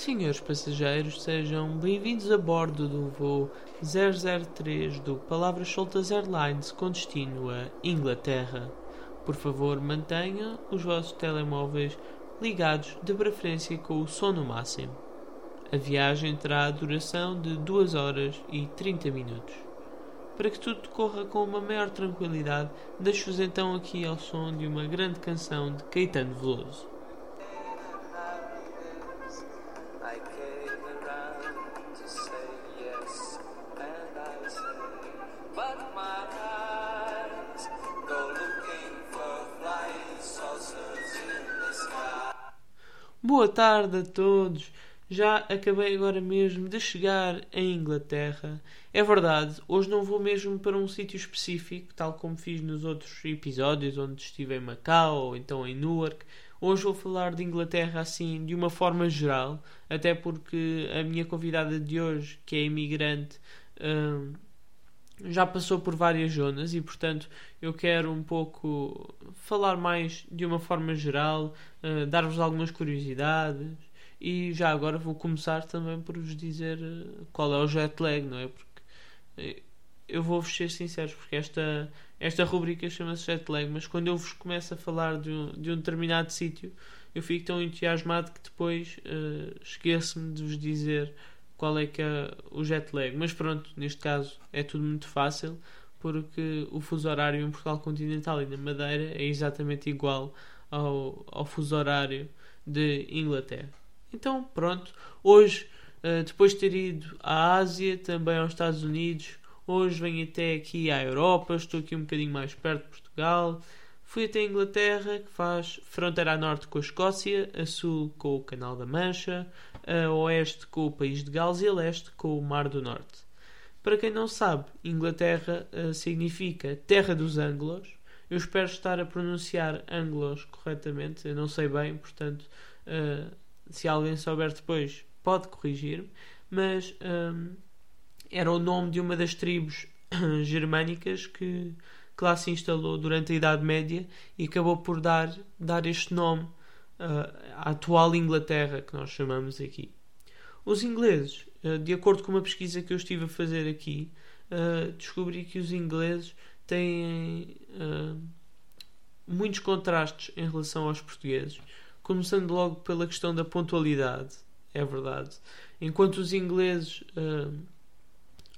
Senhores passageiros, sejam bem-vindos a bordo do voo 003 do Palavras Soltas Airlines com destino a Inglaterra. Por favor, mantenha os vossos telemóveis ligados, de preferência com o som no máximo. A viagem terá a duração de 2 horas e 30 minutos. Para que tudo corra com uma maior tranquilidade, deixo-vos então aqui ao som de uma grande canção de Caetano Veloso. Boa tarde a todos! Já acabei agora mesmo de chegar em Inglaterra. É verdade, hoje não vou mesmo para um sítio específico, tal como fiz nos outros episódios onde estive em Macau ou então em Newark. Hoje vou falar de Inglaterra assim de uma forma geral, até porque a minha convidada de hoje, que é imigrante, hum, já passou por várias zonas e, portanto, eu quero um pouco falar mais de uma forma geral, uh, dar-vos algumas curiosidades e já agora vou começar também por vos dizer uh, qual é o jet lag, não é? Porque uh, eu vou-vos ser sinceros, porque esta, esta rubrica chama-se jet lag, mas quando eu vos começo a falar de um, de um determinado sítio, eu fico tão entusiasmado que depois esqueço-me de vos dizer qual é que é o jet lag. Mas pronto, neste caso é tudo muito fácil porque o fuso horário em Portugal continental e na Madeira é exatamente igual ao, ao fuso horário de Inglaterra. Então, pronto, hoje, eh, depois de ter ido à Ásia, também aos Estados Unidos, hoje venho até aqui à Europa, estou aqui um bocadinho mais perto de Portugal. Fui até a Inglaterra, que faz fronteira a norte com a Escócia, a sul com o Canal da Mancha, a oeste com o País de Gales e a leste com o Mar do Norte. Para quem não sabe, Inglaterra uh, significa Terra dos Anglos. Eu espero estar a pronunciar Anglos corretamente, eu não sei bem, portanto, uh, se alguém souber depois, pode corrigir-me. Mas um, era o nome de uma das tribos germânicas que, que lá se instalou durante a Idade Média e acabou por dar, dar este nome à atual Inglaterra, que nós chamamos aqui. Os ingleses, uh, de acordo com uma pesquisa que eu estive a fazer aqui, uh, descobri que os ingleses têm muitos contrastes em relação aos portugueses, começando logo pela questão da pontualidade, é verdade. Enquanto os ingleses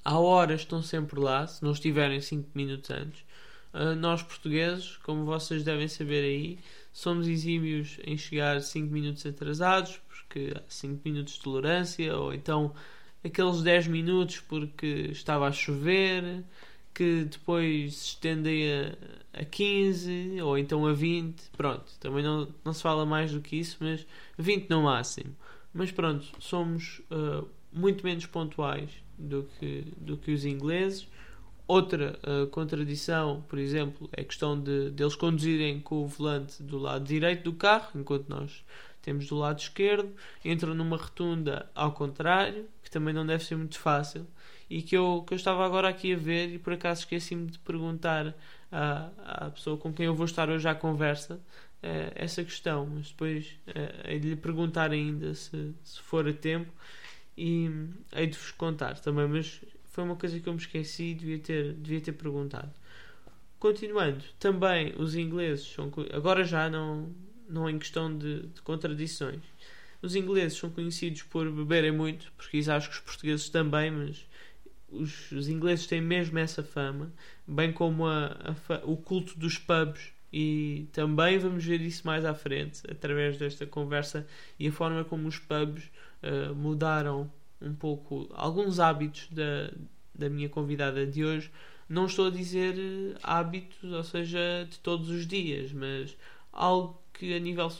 à hora estão sempre lá, se não estiverem 5 minutos antes, nós portugueses, como vocês devem saber aí, somos exímios em chegar 5 minutos atrasados, porque há 5 minutos de tolerância, ou então aqueles 10 minutos porque estava a chover, que depois se estendem a, a 15 ou então a 20. Pronto, também não, não se fala mais do que isso, mas 20 no máximo. Mas pronto, somos uh, muito menos pontuais do que, do que os ingleses. Outra uh, contradição, por exemplo, é a questão de, de eles conduzirem com o volante do lado direito do carro, enquanto nós temos do lado esquerdo, entram numa rotunda ao contrário, que também não deve ser muito fácil, e que eu, que eu estava agora aqui a ver e por acaso esqueci-me de perguntar à, à pessoa com quem eu vou estar hoje à conversa uh, essa questão, mas depois uh, hei de lhe perguntar ainda se, se for a tempo e hei de vos contar também, mas foi uma coisa que eu me esqueci e devia ter, devia ter perguntado. Continuando, também os ingleses são. Agora já não, não em questão de, de contradições. Os ingleses são conhecidos por beberem muito, porque isso acho que os portugueses também, mas os, os ingleses têm mesmo essa fama, bem como a, a, o culto dos pubs. E também vamos ver isso mais à frente, através desta conversa e a forma como os pubs uh, mudaram um pouco alguns hábitos da, da minha convidada de hoje. Não estou a dizer eh, hábitos, ou seja, de todos os dias, mas algo que a nível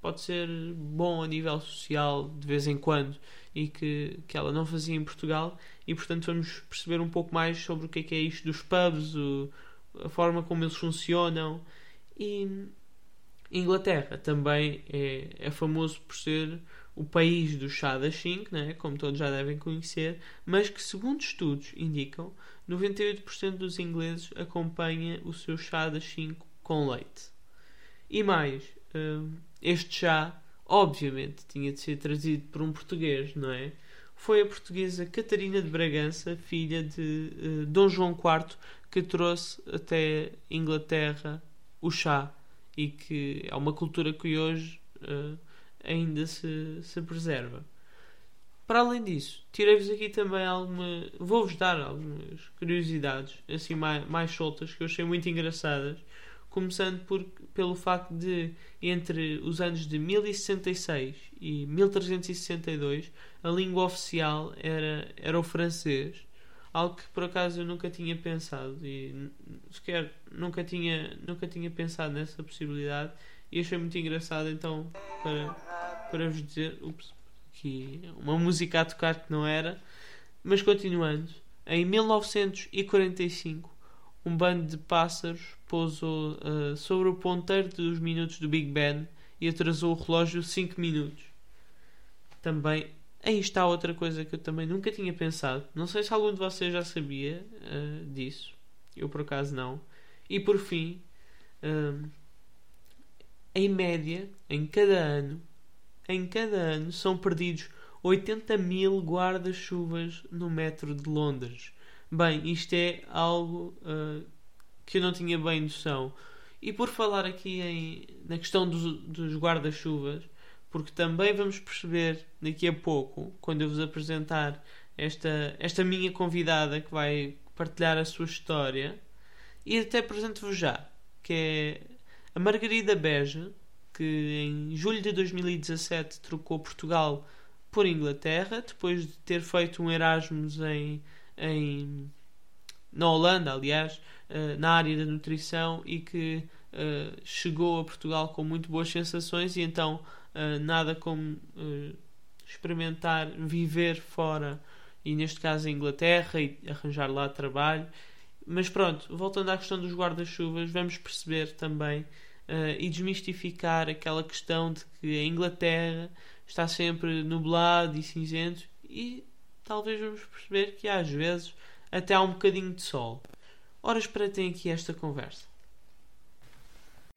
pode ser bom a nível social de vez em quando e que, que ela não fazia em Portugal e portanto vamos perceber um pouco mais sobre o que é, que é isto dos pubs, o, a forma como eles funcionam e Inglaterra também é, é famoso por ser o país do chá das 5, né, como todos já devem conhecer, mas que, segundo estudos indicam, 98% dos ingleses acompanha o seu chá das 5 com leite. E mais, hum, este chá obviamente tinha de ser trazido por um português, não é? Foi a portuguesa Catarina de Bragança, filha de uh, Dom João IV, que trouxe até Inglaterra o chá e que é uma cultura que hoje uh, ainda se, se preserva. Para além disso, tirei-vos aqui também alguma. Vou-vos dar algumas curiosidades, assim mais, mais soltas, que eu achei muito engraçadas. Começando por, pelo facto de, entre os anos de 1066 e 1362, a língua oficial era, era o francês. Algo que por acaso eu nunca tinha pensado e sequer nunca tinha, nunca tinha pensado nessa possibilidade e achei muito engraçado então para, para vos dizer. Ups, aqui uma música a tocar que não era. Mas continuando, em 1945, um bando de pássaros pousou uh, sobre o ponteiro dos minutos do Big Ben e atrasou o relógio 5 minutos. Também, aí está outra coisa que eu também nunca tinha pensado. Não sei se algum de vocês já sabia uh, disso. Eu por acaso não. E por fim, uh, em média, em cada ano, em cada ano são perdidos 80 mil guarda-chuvas no metro de Londres. Bem, isto é algo uh, que eu não tinha bem noção. E por falar aqui em, na questão dos, dos guarda-chuvas, porque também vamos perceber daqui a pouco, quando eu vos apresentar esta, esta minha convidada que vai partilhar a sua história, e até apresento-vos já, que é a Margarida Beja, que em julho de 2017 trocou Portugal por Inglaterra, depois de ter feito um Erasmus em, em na Holanda, aliás, uh, na área da nutrição e que uh, chegou a Portugal com muito boas sensações e então uh, nada como experimentar viver fora e neste caso em Inglaterra e arranjar lá trabalho. Mas pronto, voltando à questão dos guarda-chuvas, vamos perceber também uh, e desmistificar aquela questão de que a Inglaterra está sempre nublado e cinzento e talvez vamos perceber que às vezes até há um bocadinho de sol. Horas para ter aqui esta conversa.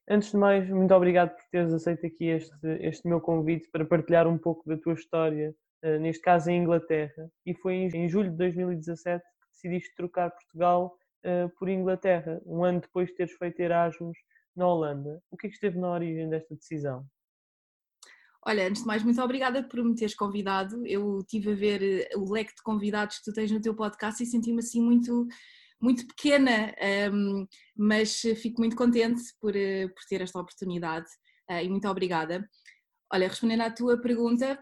Antes de mais, muito obrigado por teres aceito aqui este, este meu convite para partilhar um pouco da tua história, uh, neste caso em Inglaterra. E foi em, em, julho de 2017 que decidiste trocar Portugal uh, por Inglaterra, um ano depois de teres feito Erasmus na Holanda. O que é que esteve na origem desta decisão? Olha, antes de mais, muito obrigada por me teres convidado. Eu tive a ver eh, o leque de convidados que tu tens no teu podcast e senti-me assim muito, muito pequena, um, mas fico muito contente por, eh, por ter esta oportunidade e muito obrigada. Olha, respondendo à tua pergunta,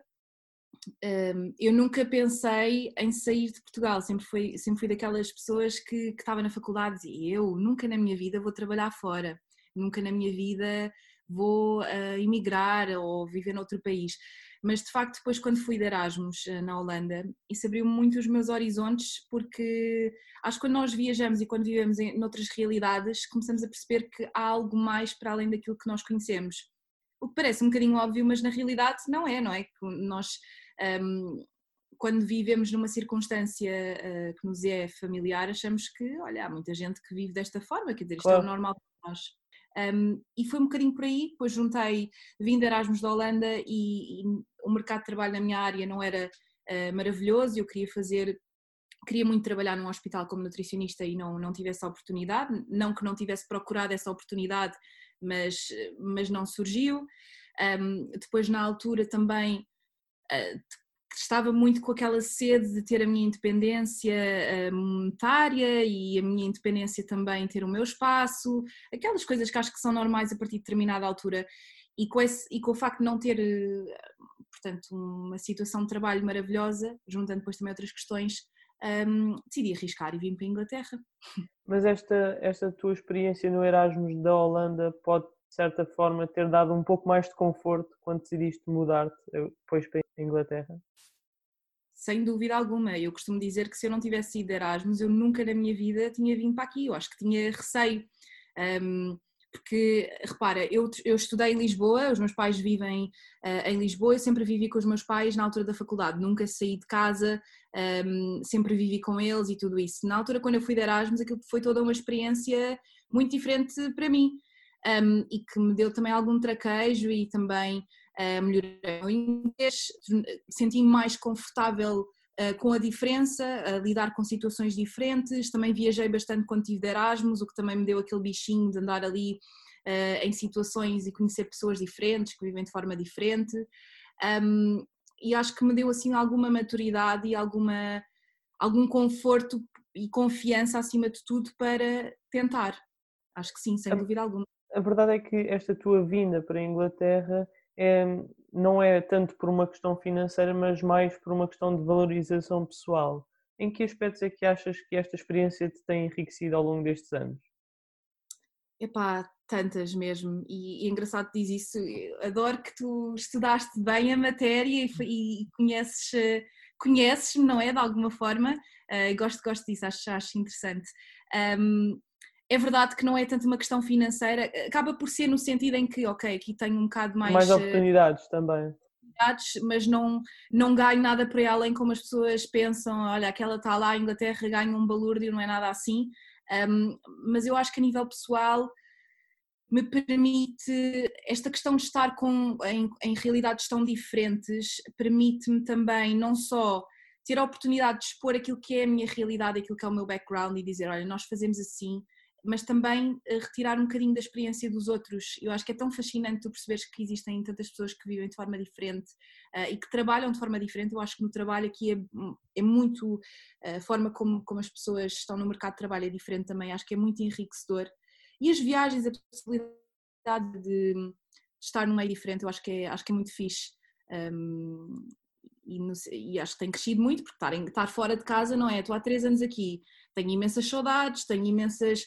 um, eu nunca pensei em sair de Portugal, sempre fui, sempre fui daquelas pessoas que, que estava na faculdade e eu nunca na minha vida vou trabalhar fora nunca na minha vida vou uh, emigrar ou viver noutro país. Mas de facto, depois, quando fui de Erasmus uh, na Holanda, isso abriu muito os meus horizontes, porque acho que quando nós viajamos e quando vivemos em noutras realidades, começamos a perceber que há algo mais para além daquilo que nós conhecemos. O que parece um bocadinho óbvio, mas na realidade não é, não é? Que nós. Um, quando vivemos numa circunstância uh, que nos é familiar, achamos que, olha, há muita gente que vive desta forma, quer dizer, isto claro. é normal para nós. Um, e foi um bocadinho por aí, depois juntei, vim de Erasmus da Holanda e, e, o mercado de trabalho na minha área não era uh, maravilhoso, eu queria fazer, queria muito trabalhar num hospital como nutricionista e não, não tive essa oportunidade, não que não tivesse procurado essa oportunidade, mas, mas não surgiu. Um, depois na altura também uh, estava muito com aquela sede de ter a minha independência eh, monetária e a minha independência também ter o meu espaço, aquelas coisas que acho que são normais a partir de determinada altura. E com, esse, e com o facto de não ter, eh, portanto, uma situação de trabalho maravilhosa, juntando depois também outras questões, um, decidi arriscar e vim para a Inglaterra. Mas esta, esta tua experiência no Erasmus da Holanda pode, de certa forma, ter dado um pouco mais de conforto quando decidiste mudar-te eh, depois para Inglaterra? sem dúvida alguma. Eu costumo dizer que se eu não tivesse ido Erasmus, eu nunca na minha vida tinha vindo para aqui. Eu acho que tinha receio. Um, porque, repara, eu, eu estudei em Lisboa, os meus pais vivem uh, em Lisboa, eu sempre vivi com os meus pais na altura da faculdade, nunca saí de casa, um, sempre vivi com eles e tudo isso. Na altura, quando eu fui de Erasmus, aquilo foi toda uma experiência muito diferente para mim um, e que me deu também algum traquejo e também uh, melhorei o inglês, senti-me mais confortável uh, com a diferença, a lidar com situações diferentes. Também viajei bastante quando tive de Erasmus, o que também me deu aquele bichinho de andar ali uh, em situações e conhecer pessoas diferentes, que vivem de forma diferente. Um, e acho que me deu assim alguma maturidade e alguma, algum conforto e confiança acima de tudo para tentar. Acho que sim, sem dúvida alguma. A verdade é que esta tua vinda para a Inglaterra é, não é tanto por uma questão financeira, mas mais por uma questão de valorização pessoal. Em que aspectos é que achas que esta experiência te tem enriquecido ao longo destes anos? Epá, tantas mesmo. E, e é engraçado que diz isso. Adoro que tu estudaste bem a matéria e, e conheces, eh, conheces-me, não é? De alguma forma. Uh, gosto, gosto disso, acho, acho interessante. Um, é verdade que não é tanto uma questão financeira, acaba por ser no sentido em que, ok, aqui tenho um bocado mais. Mais eh, oportunidades uh, também. Mas não, não ganho nada por aí além como as pessoas pensam, olha, aquela está lá, a Inglaterra ganha um balúrdio, não é nada assim. Um, mas eu acho que a nível pessoal me permite, esta questão de estar com, em, em realidades tão diferentes, permite-me também não só ter a oportunidade de expor aquilo que é a minha realidade, aquilo que é o meu background e dizer, olha, nós fazemos assim, mas também eh, retirar um bocadinho da experiência dos outros. Eu acho que é tão fascinante tu perceberes que existem tantas pessoas que vivem de forma diferente uh, e que trabalham de forma diferente. Eu acho que no trabalho aqui é, é muito, eh, a forma como, como as pessoas estão no mercado de trabalho é diferente também, acho que é muito enriquecedor. E as viagens, a possibilidade de, estar num meio diferente, eu acho que é, acho que é muito fixe. Um, e, e, acho que tem crescido muito, porque estar, estar fora de casa não é? Estou há três anos aqui, tenho imensas saudades, tenho imensas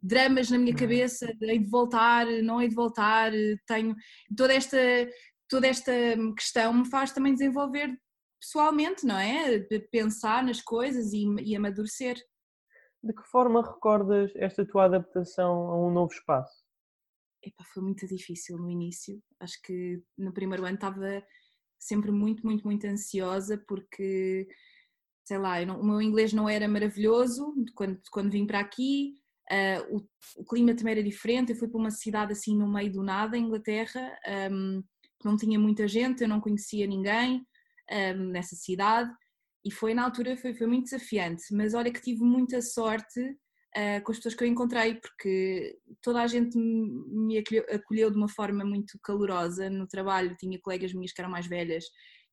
dramas na minha uhum. cabeça, hei de voltar, não hei de voltar, tenho toda esta, toda esta questão me faz também desenvolver pessoalmente, não é? Pensar nas coisas e, e amadurecer. De que forma recordas esta tua adaptação a um novo espaço? Epa, foi muito difícil no início. Acho que no primeiro ano estava sempre muito, muito, muito ansiosa porque, sei lá, não, o meu inglês não era maravilhoso quando, quando vim para aqui. Uh, o, o, clima também era diferente. Eu fui para uma cidade assim no meio do nada, Inglaterra, um, não tinha muita gente, eu não conhecia ninguém um, nessa cidade e foi na altura foi, foi muito desafiante. Mas olha que tive muita sorte uh, com as pessoas que eu encontrei, porque toda a gente me acolheu, acolheu, de uma forma muito calorosa no trabalho. Tinha colegas minhas que eram mais velhas,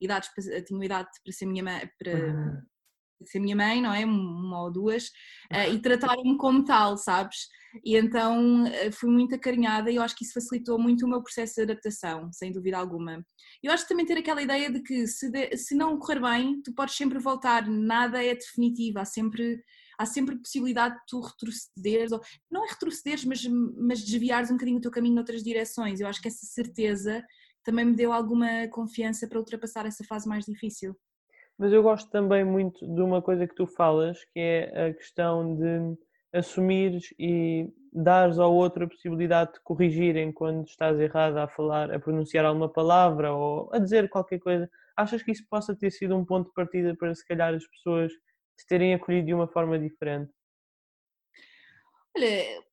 idades, tinham idade para ser minha mãe, para, uhum ser minha mãe, não é? Uma ou duas, uh, e trataram-me como tal, sabes? E então uh, fui muito acarinhada e eu acho que isso facilitou muito o meu processo de adaptação, sem dúvida alguma. Eu acho que também ter aquela ideia de que se, de, se não correr bem, tu podes sempre voltar, nada é definitivo, há sempre, há sempre possibilidade de tu retrocederes, ou, não é retrocederes, mas, mas desviares um bocadinho o teu caminho noutras direções. Eu acho que essa certeza também me deu alguma confiança para ultrapassar essa fase mais difícil. Mas eu gosto também muito de uma coisa que tu falas, que é a questão de assumires e dares ao outro a possibilidade de corrigirem quando estás errado a falar, a pronunciar alguma palavra ou a dizer qualquer coisa. Achas que isso possa ter sido um ponto de partida para se calhar as pessoas te terem acolhido de uma forma diferente? Olha,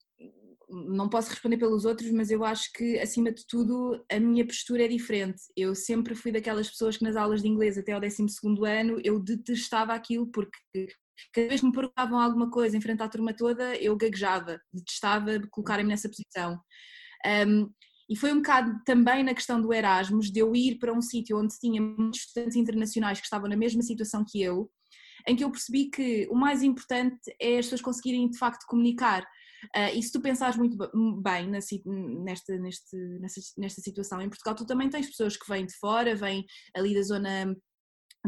não posso responder pelos outros, mas eu acho que, acima de tudo, a minha postura é diferente. Eu sempre fui daquelas pessoas que nas aulas de inglês até ao 12 ano eu detestava aquilo porque cada vez que me perguntavam alguma coisa em frente à turma toda, eu gaguejava, detestava colocarem-me nessa posição. Um, e foi um bocado também na questão do Erasmus, de eu ir para um sítio onde tinha muitos estudantes internacionais que estavam na mesma situação que eu, em que eu percebi que o mais importante é as pessoas conseguirem de facto comunicar. Uh, e se tu pensares muito bem na, nesta, neste, nesta, nesta situação, em Portugal tu também tens pessoas que vêm de fora, vêm ali da zona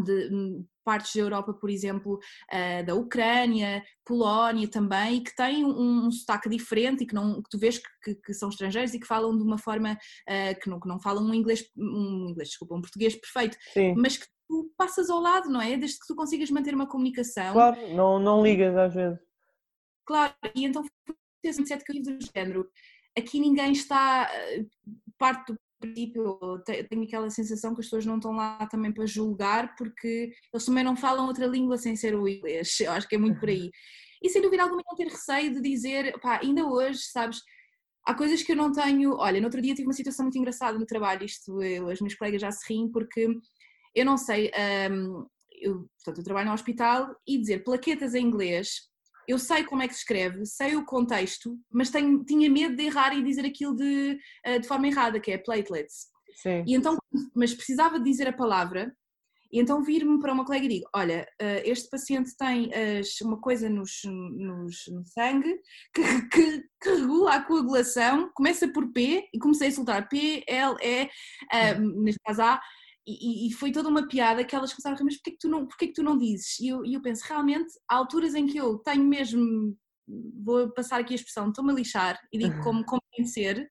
de hum, partes da Europa, por exemplo, uh, da Ucrânia, Polónia também, que têm um, um sotaque diferente e que, não, que tu vês que, que, são estrangeiros e que falam de uma forma uh, que, não, que não falam um inglês, um inglês, desculpa, um português perfeito, Sim. mas que tu passas ao lado, não é? Desde que tu consigas manter uma comunicação. Claro, não, não ligas às vezes. Claro, e então que eu tive do género. Aqui ninguém está, eh, parte do princípio, tenho aquela sensação que as pessoas não estão lá também para julgar, porque eles também não falam outra língua sem ser o inglês. Eu acho que é muito por aí. E sem dúvida alguma não ter receio de dizer, pá, ainda hoje, sabes, há coisas que eu não tenho. Olha, no outro dia tive uma situação muito engraçada no trabalho, isto eu, as minhas colegas já se riem, porque eu não sei, um, eu, portanto, eu trabalho no hospital e dizer plaquetas em inglês, eu sei como é que se escreve, sei o contexto, mas tenho, tinha medo de errar e dizer aquilo de, uh, de forma errada, que é platelets. Sim. E então, mas precisava de dizer a palavra, e então vir-me para uma colega e digo: Olha, uh, este paciente tem uma coisa nos, nos, no sangue que, que, que, regula a coagulação, começa por P, e comecei a soltar P, L, E, uh, neste caso A, e, e, foi toda uma piada que elas começaram a rir, mas porquê que tu não, porquê que tu não dizes? E eu, eu penso, realmente, há alturas em que eu tenho mesmo, vou passar aqui a expressão, estou-me a lixar e digo como, como ser,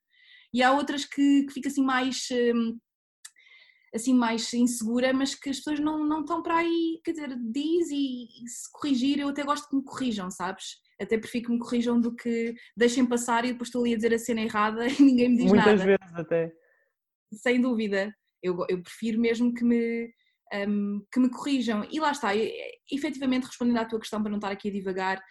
e há outras que, que fica assim mais hum, assim mais insegura, mas que as pessoas não, não estão para aí, quer dizer, diz e, e, se corrigir, eu até gosto que me corrijam, sabes? Até prefiro que me corrijam do que deixem passar e depois estou ali a dizer a cena errada e ninguém me diz Muitas nada. Muitas vezes até. Sem dúvida. Eu, eu prefiro mesmo que me, um, que me corrijam. E lá está, eu, efetivamente respondendo à tua questão para não estar aqui a divagar,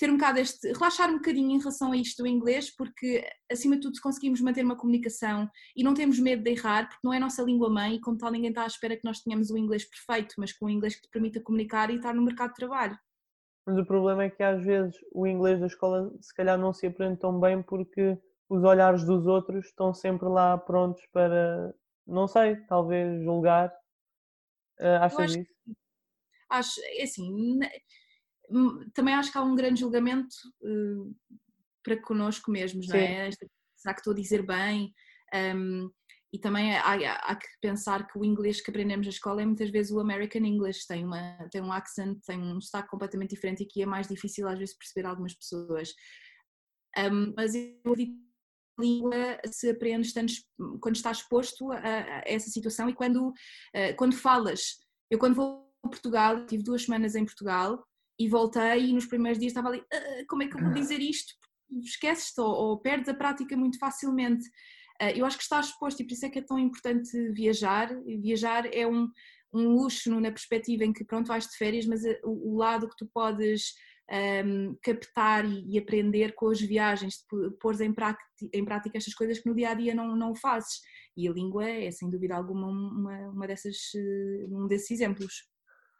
ter um bocado este, relaxar um bocadinho em relação a isto do inglês, porque acima de tudo se conseguimos manter uma comunicação e não temos medo de errar, porque não é a nossa língua mãe e como tal ninguém está à espera que nós tenhamos o inglês perfeito, mas com o inglês que te permita comunicar e estar no mercado de trabalho. Mas o problema é que às vezes o inglês da escola se calhar não se aprende tão bem porque os olhares dos outros estão sempre lá prontos para não sei, talvez julgar. Uh, achas acho, isso? Acho, é assim, hum, também acho que há um grande julgamento uh, para connosco mesmos, Sim. não é? Será que estou a dizer bem? Um, e também há, há, que pensar que o inglês que aprendemos na escola é muitas vezes o American English, tem, uma, tem um accent, tem um sotaque completamente diferente e que é mais difícil às vezes perceber algumas pessoas. Um, mas eu acredito língua se aprende quando estás exposto a, a, essa situação e quando, uh, quando falas. Eu quando vou a Portugal, tive duas semanas em Portugal e voltei e nos primeiros dias estava ali, uh, como é que eu vou dizer isto? Esqueces-te ou, ou, perdes a prática muito facilmente. Uh, eu acho que estás exposto e por isso é que é tão importante viajar. Viajar é um, um luxo na perspectiva em que pronto vais de férias, mas o, o lado que tu podes um, captar e, e, aprender com as viagens, pôr em prática, em prática estas coisas que no dia a dia não, não fazes. E a língua é, sem dúvida alguma, uma, uma dessas, eh, um desses exemplos.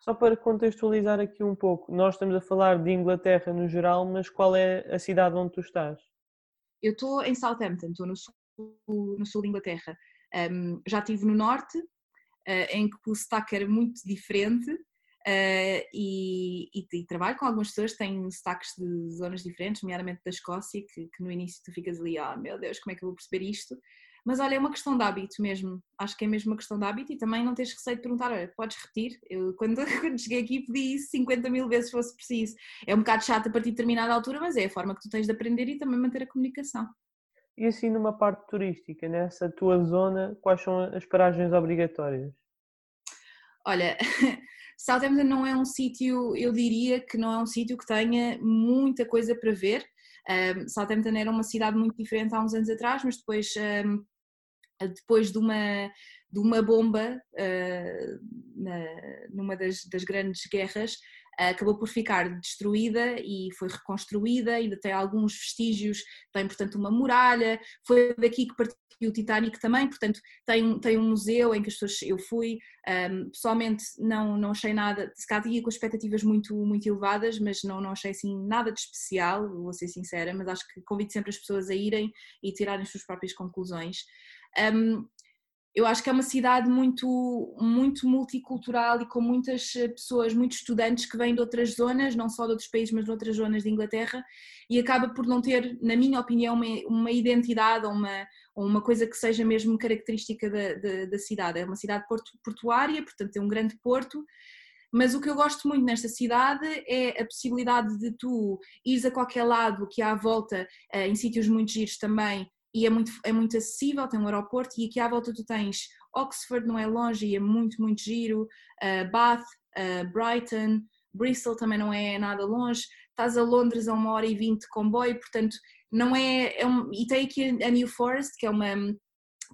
Só para contextualizar aqui um pouco, nós estamos a falar de Inglaterra no geral, mas qual é a cidade onde tu estás? Eu estou em Southampton, estou no sul, no sul de Inglaterra. Um, já estive no norte, uh, em que o sotaque era muito diferente, Uh, e, e, e, trabalho com algumas pessoas que têm sotaques de zonas diferentes, nomeadamente da Escócia, que, que, no início tu ficas ali, ah meu Deus, como é que eu vou perceber isto? Mas olha, é uma questão de hábito mesmo, acho que é mesmo uma questão de hábito e também não tens receio de perguntar, olha, podes repetir? Eu quando, quando cheguei aqui pedi isso 50 mil vezes se fosse preciso. É um bocado chato a partir de determinada altura, mas é a forma que tu tens de aprender e também manter a comunicação. E assim numa parte turística, nessa tua zona, quais são as paragens obrigatórias? Olha, Southampton não é um sítio, eu diria que não é um sítio que tenha muita coisa para ver. Um, Southampton era uma cidade muito diferente há uns anos atrás, mas depois, um, depois de uma, de uma bomba uh, na, numa das, das grandes guerras, acabou por ficar destruída e foi reconstruída, ainda tem alguns vestígios, tem portanto uma muralha, foi daqui que partiu o Titanic também, portanto tem, tem um museu em que as pessoas, eu fui, um, pessoalmente não, não achei nada, se calhar ia com expectativas muito, muito elevadas, mas não, não achei assim nada de especial, vou ser sincera, mas acho que convido sempre as pessoas a irem e tirarem as suas próprias conclusões. Um, eu acho que é uma cidade muito, muito multicultural e com muitas eh, pessoas, muitos estudantes que vêm de outras zonas, não só de outros países, mas de outras zonas de Inglaterra, e acaba por não ter, na minha opinião, uma, uma identidade ou uma, ou uma coisa que seja mesmo característica da, da, da cidade. É uma cidade portu, portuária, portanto é um grande porto, mas o que eu gosto muito nesta cidade é a possibilidade de tu ires a qualquer lado que há à volta, eh, em sítios muito giros também, e é muito, é muito acessível, tem um aeroporto e aqui à volta tu tens Oxford, não é longe e é muito, muito giro, uh, Bath, uh, Brighton, Bristol também não é nada longe, estás a Londres a uma hora e vinte de comboio, portanto não é, é um, e tem aqui a New Forest, que é uma,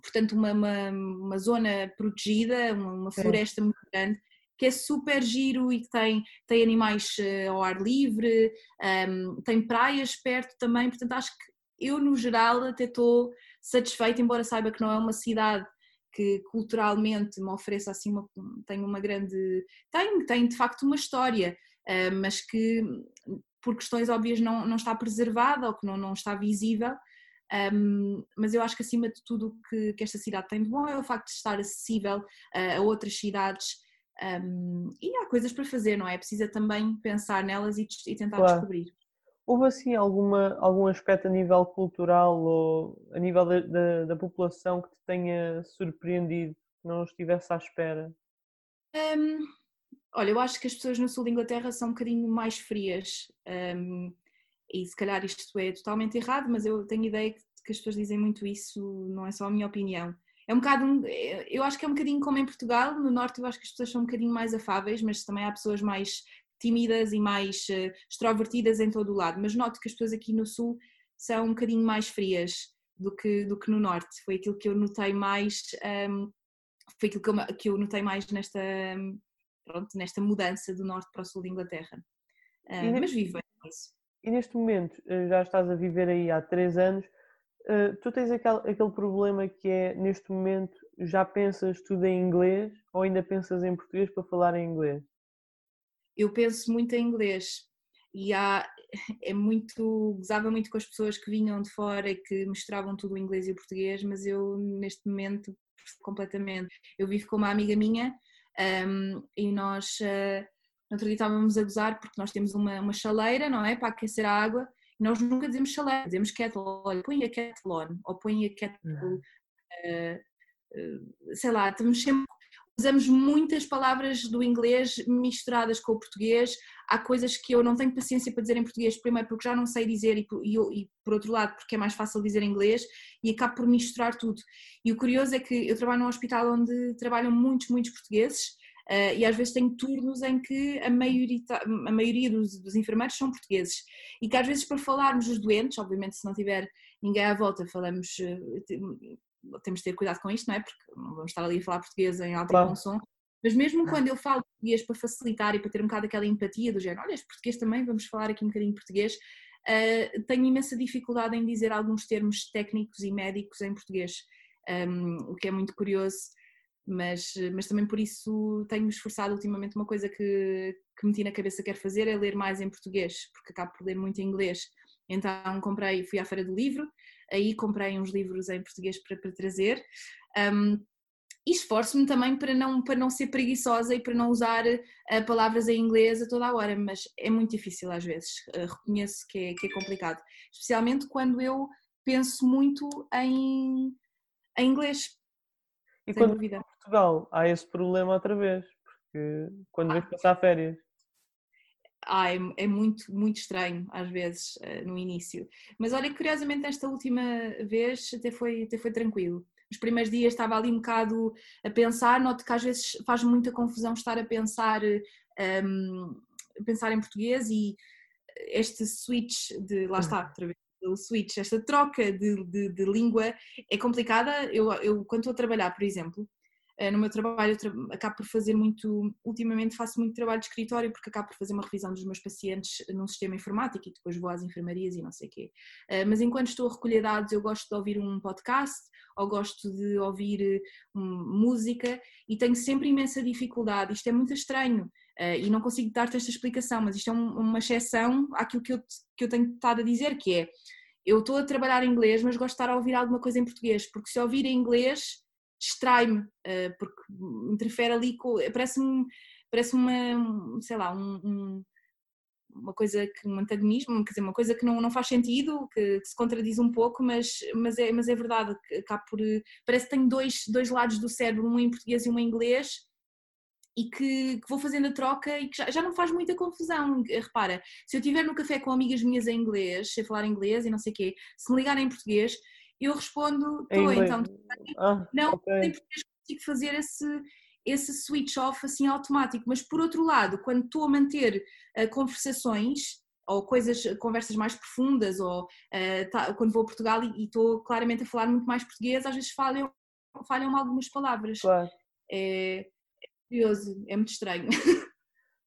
portanto uma, uma, uma zona protegida, uma, uma floresta muito grande, que é super giro e que tem, tem animais uh, ao ar livre, um, tem praias perto também, portanto acho que eu no geral até estou satisfeita, embora saiba que não é uma cidade que culturalmente me ofereça assim uma, tem uma grande, tem, tem de facto uma história, uh, mas que por questões óbvias não, não está preservada ou que não, não está visível, um, mas eu acho que acima de tudo o que, que esta cidade tem de bom é o facto de estar acessível uh, a outras cidades um, e há coisas para fazer, não é? Precisa também pensar nelas e, e tentar Claro. descobrir. Houve assim alguma, algum aspecto a nível cultural ou a nível da, da, da população que te tenha surpreendido, que não estivesse à espera? Um, olha, eu acho que as pessoas no sul da Inglaterra são um bocadinho mais frias. um, e se calhar isto é totalmente errado, mas eu tenho ideia que, as pessoas dizem muito isso, não é só a minha opinião. É um bocado, eu acho que é um bocadinho como em Portugal, no norte eu acho que as pessoas são um bocadinho mais afáveis, mas também há pessoas mais tímidas e mais eh, extrovertidas em todo o lado. Mas noto que as pessoas aqui no sul são um bocadinho mais frias do que, do que no norte. Foi aquilo que eu notei mais, um, foi aquilo que eu, que eu notei mais nesta, pronto, nesta mudança do norte para o sul da Inglaterra. Ah, E ne- mas vivo isso. E neste momento, eh, já estás a viver aí há três anos, eh, tu tens aquele, aquele problema que é, neste momento, já pensas tudo em inglês ou ainda pensas em português para falar em inglês? Eu penso muito em inglês e há, é muito, gozava muito com as pessoas que vinham de fora e que misturavam tudo o inglês e o português, mas eu neste momento completamente. Eu vivo com uma amiga minha um, e nós uh, no outro dia estávamos a gozar porque nós temos uma, uma chaleira, não é? Para aquecer a água e nós nunca dizemos chaleira, dizemos kettle, olha, põe a kettle on ou põe a kettle, uh, uh, sei lá, estamos sempre usamos muitas palavras do inglês misturadas com o português. Há coisas que eu não tenho paciência para dizer em português, primeiro porque já não sei dizer e, e, e, por outro lado porque é mais fácil dizer em inglês e acabo por misturar tudo. E o curioso é que eu trabalho num hospital onde trabalham muitos, muitos portugueses uh, e às vezes tenho turnos em que a a maioria dos, dos enfermeiros são portugueses e que às vezes para falarmos dos doentes, obviamente se não tiver ninguém à volta, falamos... Temos de ter cuidado com isto, não é? Porque não vamos estar ali a falar português em alto Claro. e bom som. Mas mesmo quando eu falo português para facilitar e para ter um bocado aquela empatia do género, olha, este português também, vamos falar aqui um bocadinho português, uh, tenho imensa dificuldade em dizer alguns termos técnicos e médicos em português, um, o que é muito curioso, mas, mas também por isso tenho-me esforçado ultimamente. Uma coisa que, que meti na cabeça que quero fazer é ler mais em português, porque acabo por ler muito em inglês. Então comprei, fui à feira do livro, aí comprei uns livros em português para, para trazer. Um, e esforço-me também para não, para não ser preguiçosa e para não usar uh, palavras em inglês a toda a hora, mas é muito difícil às vezes, uh, reconheço que é, que é complicado, especialmente quando eu penso muito em, em inglês. E sem quando dúvida. em Portugal há esse problema outra vez, porque quando vais passar férias. Ah, é, é muito, muito estranho às vezes uh, no início. Mas olha, curiosamente, esta última vez até foi, até foi tranquilo. Os primeiros dias estava ali um bocado a pensar, noto que às vezes faz muita confusão estar a pensar, um, pensar em português e este switch de. Lá está, outra vez, o switch, esta troca de, de, de língua é complicada. Eu, eu, quando estou a trabalhar, por exemplo, no meu trabalho acabo por fazer muito, ultimamente faço muito trabalho de escritório porque acabo por fazer uma revisão dos meus pacientes num sistema informático e depois vou às enfermarias e não sei o quê. Mas enquanto estou a recolher dados eu gosto de ouvir um podcast ou gosto de ouvir um, música e tenho sempre imensa dificuldade, isto é muito estranho e não consigo dar-te esta explicação, mas isto é um, uma exceção àquilo que eu, que eu tenho estado a dizer, que é, eu estou a trabalhar em inglês mas gosto de estar a ouvir alguma coisa em português, porque se ouvir em inglês distrai-me, uh, porque interfere ali com. Parece-me parece uma, sei lá, um, um, uma coisa que. um antagonismo, quer dizer, uma coisa que não, não faz sentido, que, que se contradiz um pouco, mas, mas, é, mas é verdade, acaba por. Parece que tenho dois, dois lados do cérebro, um em português e um em inglês. E que, que vou fazendo a troca e que já, já não faz muita confusão. Repara, se eu estiver no café com amigas minhas em inglês, sei falar inglês e não sei o quê, se me ligarem em português, eu respondo, estou então. Ah, não, okay. nem porque consigo fazer esse, esse switch off assim automático, mas por outro lado, quando estou a manter uh, conversações ou coisas, conversas mais profundas, ou uh, tá, quando vou a Portugal e, e estou claramente a falar muito mais português, às vezes falham, falham algumas palavras. Claro. É, é curioso, é muito estranho.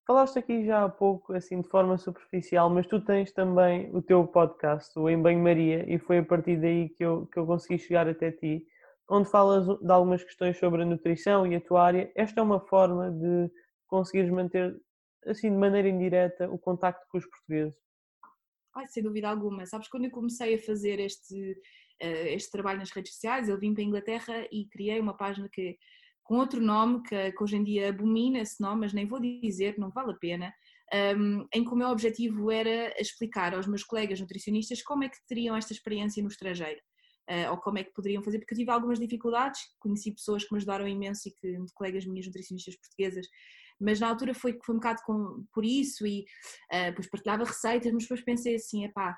Falaste aqui já há pouco, assim, de forma superficial, mas tu tens também o teu podcast, o Em Banho-Maria, e foi a partir daí que eu, que eu consegui chegar até ti, onde falas de algumas questões sobre a nutrição e a tua área. Esta é uma forma de conseguires manter, assim, de maneira indireta, o contacto com os portugueses. Ai, sem dúvida alguma. Sabes, quando eu comecei a fazer este, eh, este trabalho nas redes sociais, eu vim para a Inglaterra e criei uma página que com outro nome, que, que hoje em dia abomina esse nome, mas nem vou dizer, não vale a pena, um, em que o meu objetivo era explicar aos meus colegas nutricionistas como é que teriam esta experiência no estrangeiro. Uh, ou como é que poderiam fazer, porque eu tive algumas dificuldades, conheci pessoas que me ajudaram imenso e que, colegas minhas nutricionistas portuguesas, mas na altura foi, foi um bocado com, por isso e uh, depois partilhava receitas, mas depois pensei assim, epá,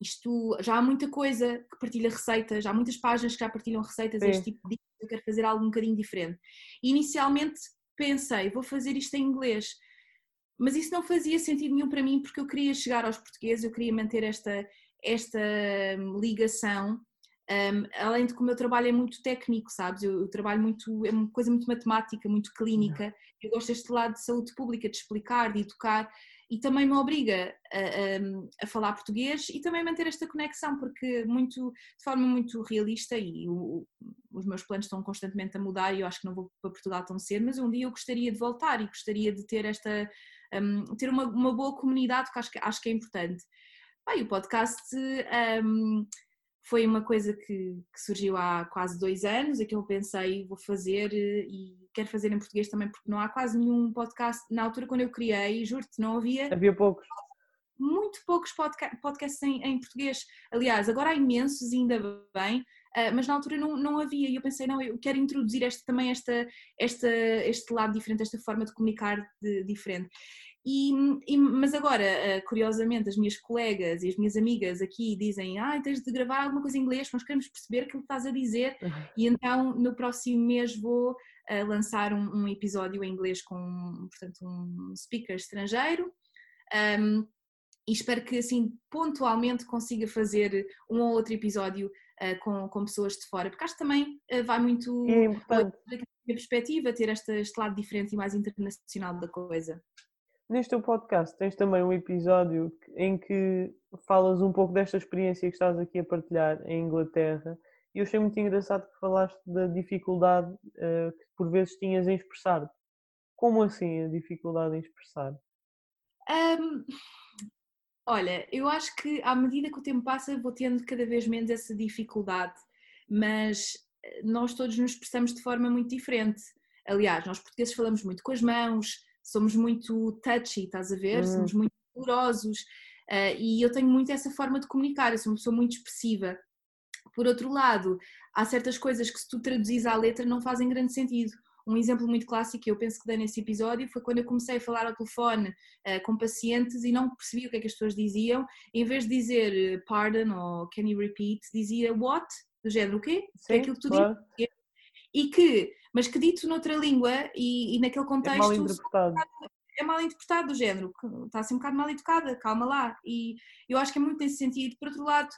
isto já há muita coisa que partilha receitas, há muitas páginas que já partilham receitas, Sim. este tipo de eu quero fazer algo um bocadinho diferente. inicialmente pensei, vou fazer isto em inglês, mas isso não fazia sentido nenhum para mim porque eu queria chegar aos portugueses, eu queria manter esta, esta hum, ligação. Um, além de que o meu trabalho é muito técnico, sabes? Eu, eu, trabalho muito, é uma coisa muito matemática, muito clínica. Eu gosto deste lado de saúde pública, de explicar, de educar e também me obriga a, a, a, falar português e também manter esta conexão, porque muito, de forma muito realista, e o, os meus planos estão constantemente a mudar e eu acho que não vou para Portugal tão cedo, mas um dia eu gostaria de voltar e gostaria de ter esta, um, ter uma, uma boa comunidade, que acho que, acho que é importante. Bem, o podcast um, foi uma coisa que, que, surgiu há quase dois anos, é que eu pensei, vou fazer eh, e quero fazer em português também, porque não há quase nenhum podcast. Na altura, quando eu criei, juro-te, não havia. Havia poucos. Muito poucos podca podcasts em, em, português. Aliás, agora há imensos, ainda bem, uh, mas na altura não, não havia. E eu pensei, não, eu quero introduzir este, também esta, esta, este lado diferente, esta forma de comunicar de, diferente. E, e, mas agora, eh, curiosamente, as minhas colegas e as minhas amigas aqui dizem: ah, tens de gravar alguma coisa em inglês, nós queremos perceber aquilo que estás a dizer. E então, no próximo mês, vou uh, lançar um, um, episódio em inglês com portanto, um speaker estrangeiro. Um, e espero que, assim, pontualmente consiga fazer um ou outro episódio uh, com, com pessoas de fora, porque acho que também uh, vai muito. É. Da minha perspectiva, ter este lado diferente e mais internacional da coisa. Neste teu podcast tens também um episódio em que falas um pouco desta experiência que estás aqui a partilhar em Inglaterra e eu achei muito engraçado que falaste da dificuldade uh, que por vezes tinhas em expressar. Como assim a dificuldade em expressar? Um, olha, eu acho que à medida que o tempo passa vou tendo cada vez menos essa dificuldade, mas eh, nós todos nos expressamos de forma muito diferente. Aliás, nós portugueses falamos muito com as mãos, somos muito touchy, estás a ver? Hum. Somos muito dolorosos uh, e eu tenho muito essa forma de comunicar, eu sou uma pessoa muito expressiva. Por outro lado, há certas coisas que se tu traduzis à letra não fazem grande sentido. Um exemplo muito clássico que eu penso que dei nesse episódio foi quando eu comecei a falar ao telefone uh, com pacientes e não percebia o que é que as pessoas diziam. Em vez de dizer eh, pardon ou can you repeat, dizia what, do género o quê? Sim, é aquilo que tu claro. dizes. E que mas que dito noutra língua e, e naquele contexto. É mal interpretado. É mal interpretado do género, está assim um bocado mal educada, calma lá. E eu acho que é muito nesse sentido. Por outro lado,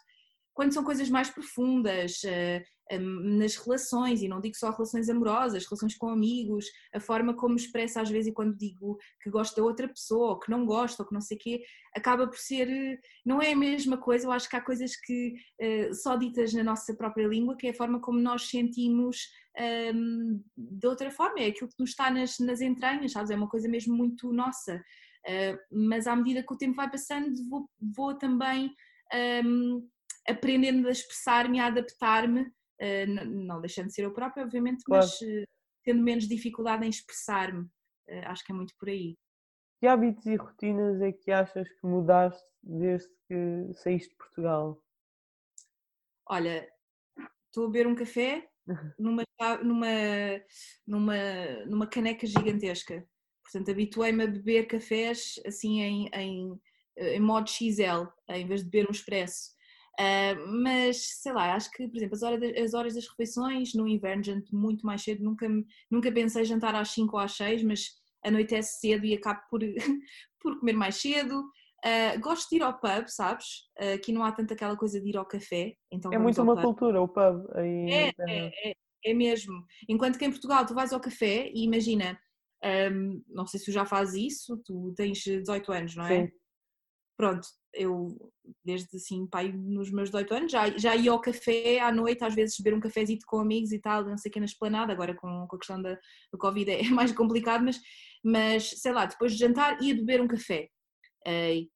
quando são coisas mais profundas, eh, nas relações, e não digo só relações amorosas, relações com amigos, a forma como expressa às vezes e quando digo que gosto da outra pessoa, ou que não gosto, ou que não sei o quê, acaba por ser, não é a mesma coisa, eu acho que há coisas que uh, só ditas na nossa própria língua, que é a forma como nós sentimos um, de outra forma, é aquilo que nos está nas, nas entranhas, sabes? É uma coisa mesmo muito nossa. Uh, mas à medida que o tempo vai passando, vou, vou também um, aprendendo a expressar-me, a adaptar-me eh, não deixando de ser eu própria, obviamente, claro. mas eh, tendo menos dificuldade em expressar-me. Eh, acho que é muito por aí. Que hábitos e rotinas é que achas que mudaste desde que saíste de Portugal? Olha, estou a beber um café numa, numa, numa, numa caneca gigantesca. Portanto, habituei-me a beber cafés assim em, em, em modo XL, em vez de beber um expresso. Uh, mas sei lá, acho que, por exemplo, as horas, as horas das refeições no inverno janto muito mais cedo, nunca, nunca pensei jantar às 5 ou às 6, mas anoitece cedo e acabo por, por comer mais cedo. Uh, gosto de ir ao pub, sabes? Uh, aqui não há tanto aquela coisa de ir ao café. Então é muito uma cultura, o pub. Aí é, é, é, é, mesmo. Enquanto que em Portugal tu vais ao café e imagina, Um, não sei se tu já fazes isso, tu tens 18 anos, não é? Sim. Pronto, eu desde assim, pai, nos meus 18 anos, já, já ia ao café à noite, às vezes beber um cafezinho com amigos e tal, não sei o que na esplanada, agora com, com a questão da, do Covid é mais complicado, mas, mas sei lá, depois de jantar ia beber um café, uh, e,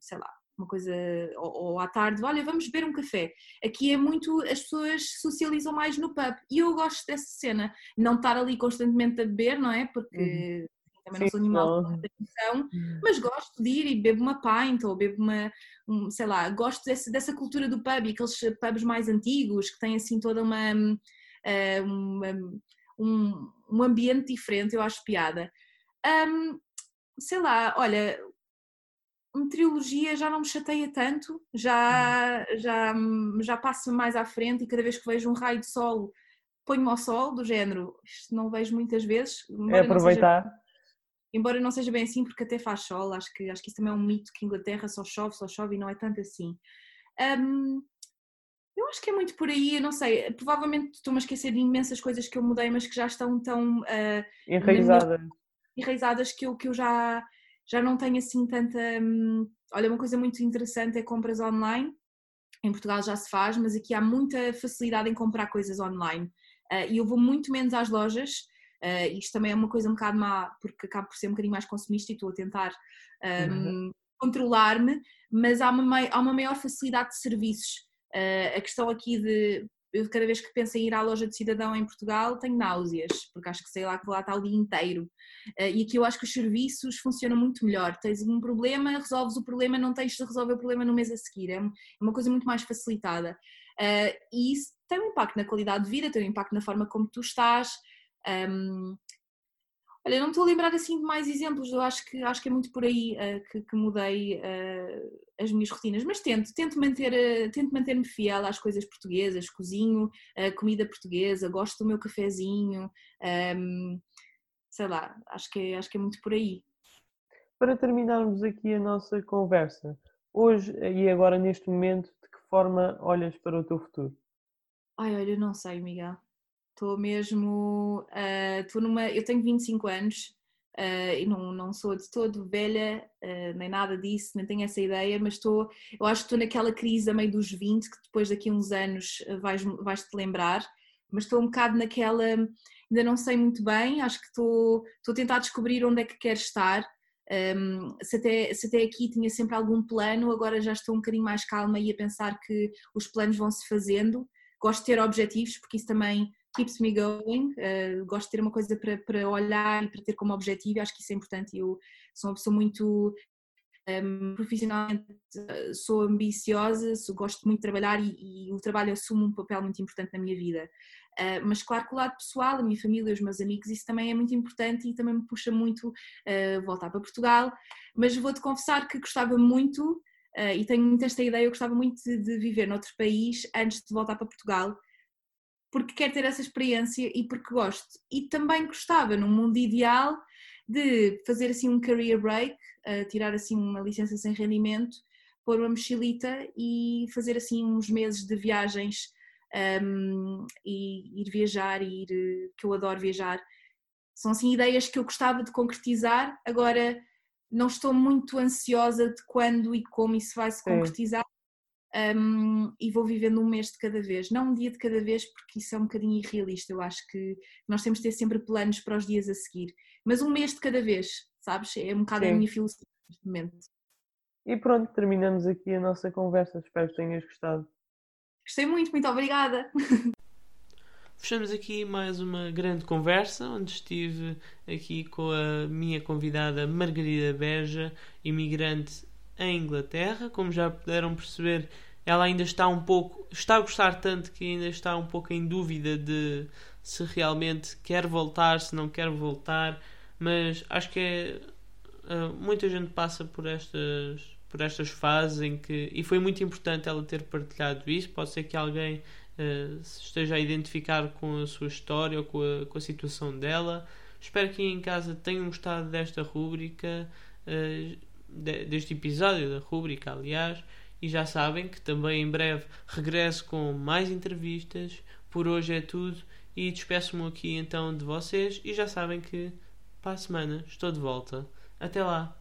sei lá, uma coisa, ou, ou, à tarde, olha, vamos beber um café. Aqui é muito, as pessoas socializam mais no pub e eu gosto dessa cena, não estar ali constantemente a beber, não é? Porque uhum. Também não sou animal de atenção, uhum. mas gosto de ir e bebo uma pint ou bebo uma, um, sei lá, gosto desse, dessa cultura do pub e aqueles pubs mais antigos que têm assim toda uma, uh, uma um, um ambiente diferente, eu acho piada. Um, sei lá, olha, meteorologia já não me chateia tanto, já, já, já passo mais à frente e cada vez que vejo um raio de sol ponho-me ao sol, do género, isto não vejo muitas vezes. É aproveitar. Seja, embora não seja bem assim, porque até faz sol, acho que, acho que isso também é um mito que Inglaterra só chove, só chove e não é tanto assim. Um, eu acho que é muito por aí, eu não sei, provavelmente estou-me a esquecer de imensas coisas que eu mudei, mas que já estão tão uh, enraizadas. Minha, enraizadas que eu, que eu já, já não tenho assim tanta. Hum, olha, uma coisa muito interessante é compras online. Em Portugal já se faz, mas aqui há muita facilidade em comprar coisas online. Uh, e eu vou muito menos às lojas. Uh, isto também é uma coisa um bocado má, porque acabo por ser um bocadinho mais consumista e estou a tentar um, uhum. controlar-me, mas há uma, há uma maior facilidade de serviços. Uh, a questão aqui de eu cada vez que penso em ir à loja de cidadão em Portugal tenho náuseas, porque acho que sei lá que vou lá estar o dia inteiro. Uh, e aqui eu acho que os serviços funcionam muito melhor. Tens um problema, resolves o problema, não tens de resolver o problema no mês a seguir. É, é uma coisa muito mais facilitada. E isso tem um impacto na qualidade de vida, tem um impacto na forma como tu estás. Um, Olha, não estou a lembrar assim de mais exemplos, eu acho que, acho que é muito por aí uh, que, que, mudei uh, as minhas rotinas, mas tento, tento manter, uh, tento manter-me fiel às coisas portuguesas, cozinho, comida portuguesa, gosto do meu cafezinho, um, sei lá, acho que, é, acho que é muito por aí. Para terminarmos aqui a nossa conversa, hoje e agora neste momento, de que forma olhas para o teu futuro? Ai, olha, eu não sei, Miguel. Estou mesmo. Estou uh, numa. Eu tenho 25 anos uh, e não, não sou de todo velha, uh, nem nada disso, nem tenho essa ideia, mas estou. Eu acho que estou naquela crise a meio dos 20, que depois daqui a uns anos vais, vais te lembrar, mas estou um bocado naquela. Ainda não sei muito bem, acho que estou, estou a tentar descobrir onde é que quero estar. Um, se, até, se até aqui tinha sempre algum plano, agora já estou um bocadinho mais calma e a pensar que os planos vão se fazendo. Gosto de ter objetivos, porque isso também keeps me going. Uh, gosto de ter uma coisa para, para olhar e para ter como objetivo, acho que isso é importante. Eu sou uma pessoa muito um, ehm, profissionalmente uh, sou ambiciosa, sou, gosto muito de trabalhar e, e, o trabalho assume um papel muito importante na minha vida. Uh, mas claro que o lado pessoal, a minha família, os meus amigos, isso também é muito importante e também me puxa muito uh, voltar para Portugal. Mas vou-te confessar que gostava muito, e tenho muito esta ideia, eu gostava muito de, de viver noutro país antes de voltar para Portugal porque quero ter essa experiência e porque gosto. E também gostava, num mundo ideal, de fazer assim um career break, uh, tirar assim uma licença sem rendimento, pôr uma mochilita e fazer assim uns meses de viagens um, e ir viajar e ir, que eu adoro viajar. São assim ideias que eu gostava de concretizar, agora não estou muito ansiosa de quando e como isso vai se concretizar, um, e vou vivendo um mês de cada vez, não um dia de cada vez, porque isso é um bocadinho irrealista. Eu acho que nós temos de ter sempre planos para os dias a seguir, mas um mês de cada vez, sabes? É um bocado Sim. a minha filosofia neste momento. E pronto, terminamos aqui a nossa conversa. Espero que tenhas gostado. Gostei muito, muito obrigada. Fechamos aqui mais uma grande conversa, onde estive aqui com a minha convidada Margarida Beja, imigrante em Inglaterra. Como já puderam perceber, ela ainda está um pouco, está a gostar tanto que ainda está um pouco em dúvida de se realmente quer voltar, se não quer voltar. Mas acho que é, uh, muita gente passa por estas, por estas fases em que. E foi muito importante ela ter partilhado isso. Pode ser que alguém uh, esteja a identificar com a sua história ou com a, com a situação dela. Espero que em casa tenham gostado desta rúbrica. Uh, deste episódio da rubrica, aliás, e já sabem que também em breve regresso com mais entrevistas. Por hoje é tudo e despeço-me aqui então de vocês e já sabem que para a semana estou de volta. Até lá!